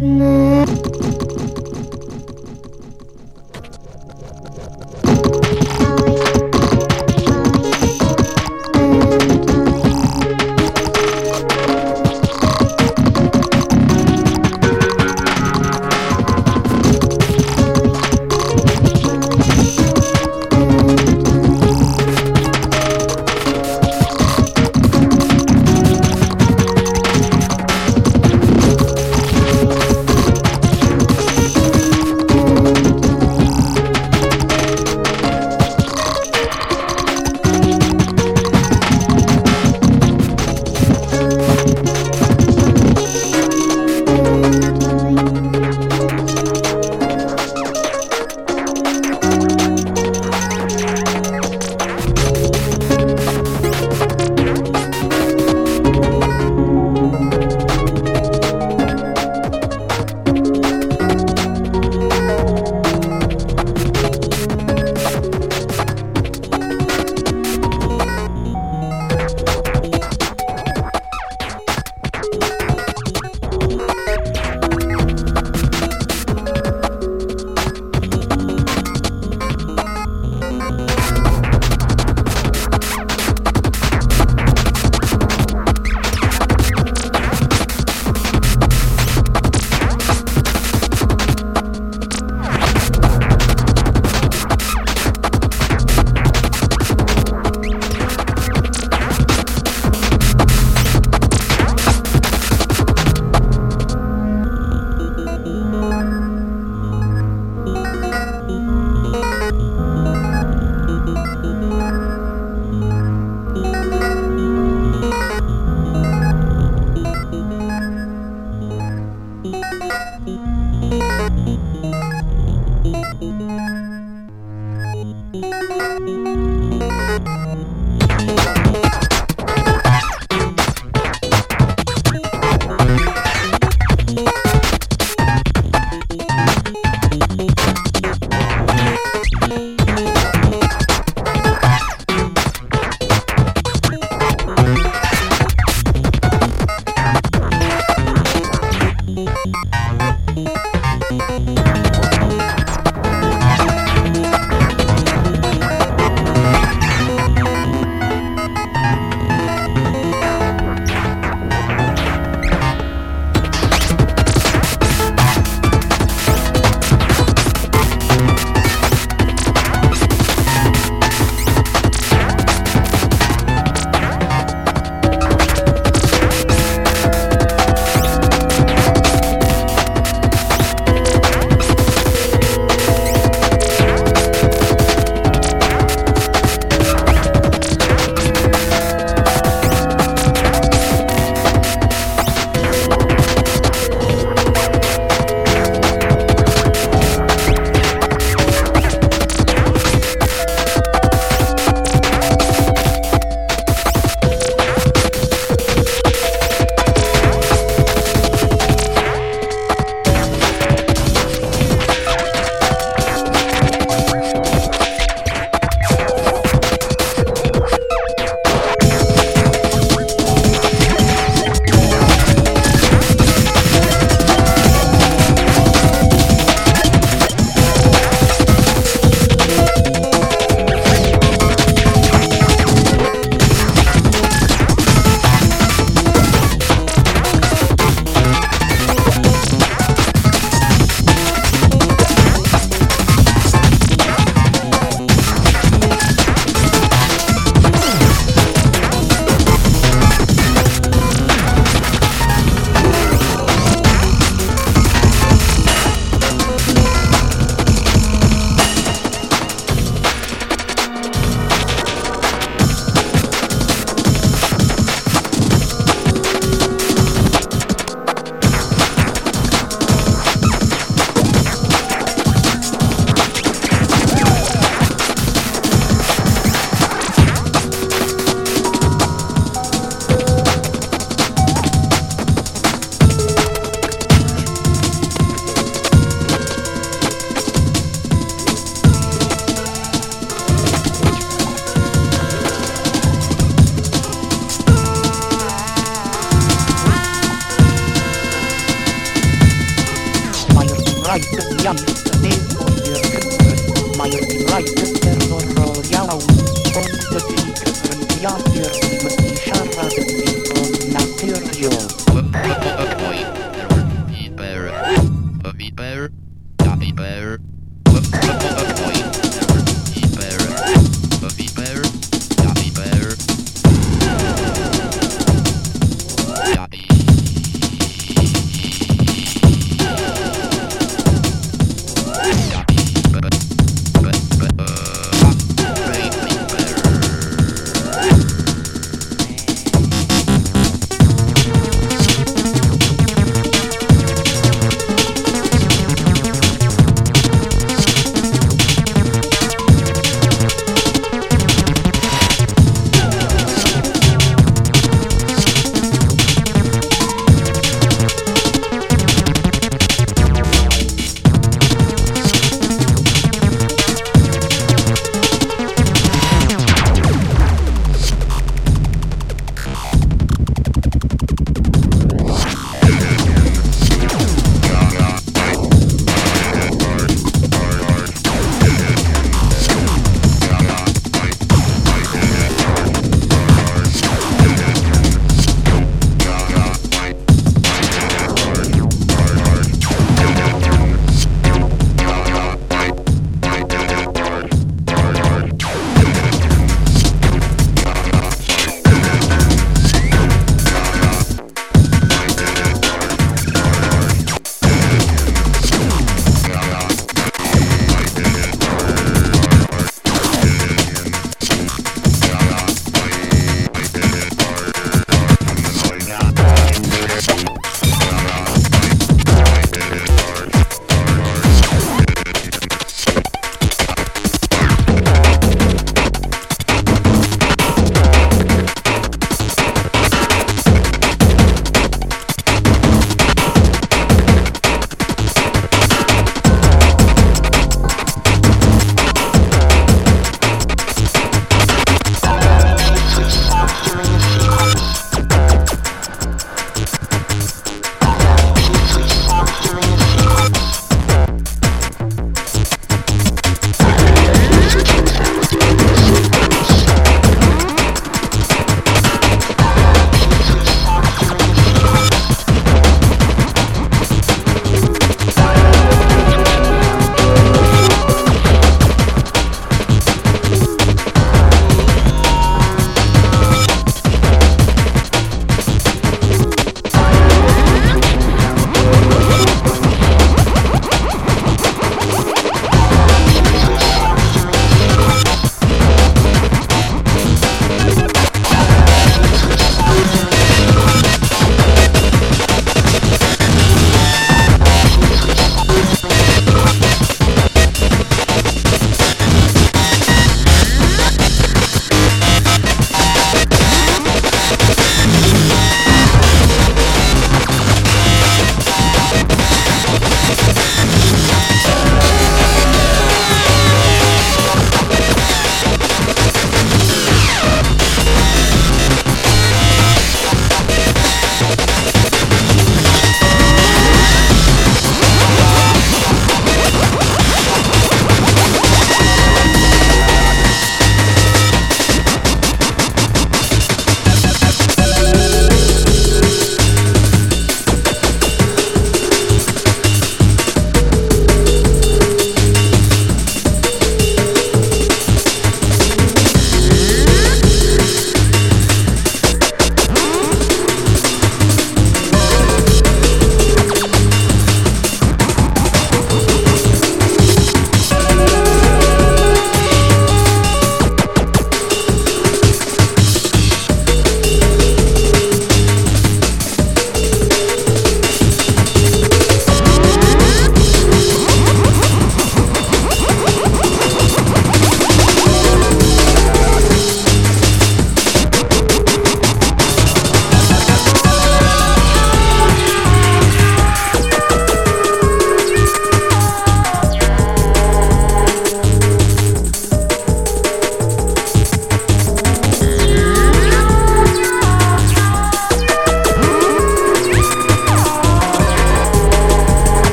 night.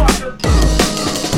Motherfucker.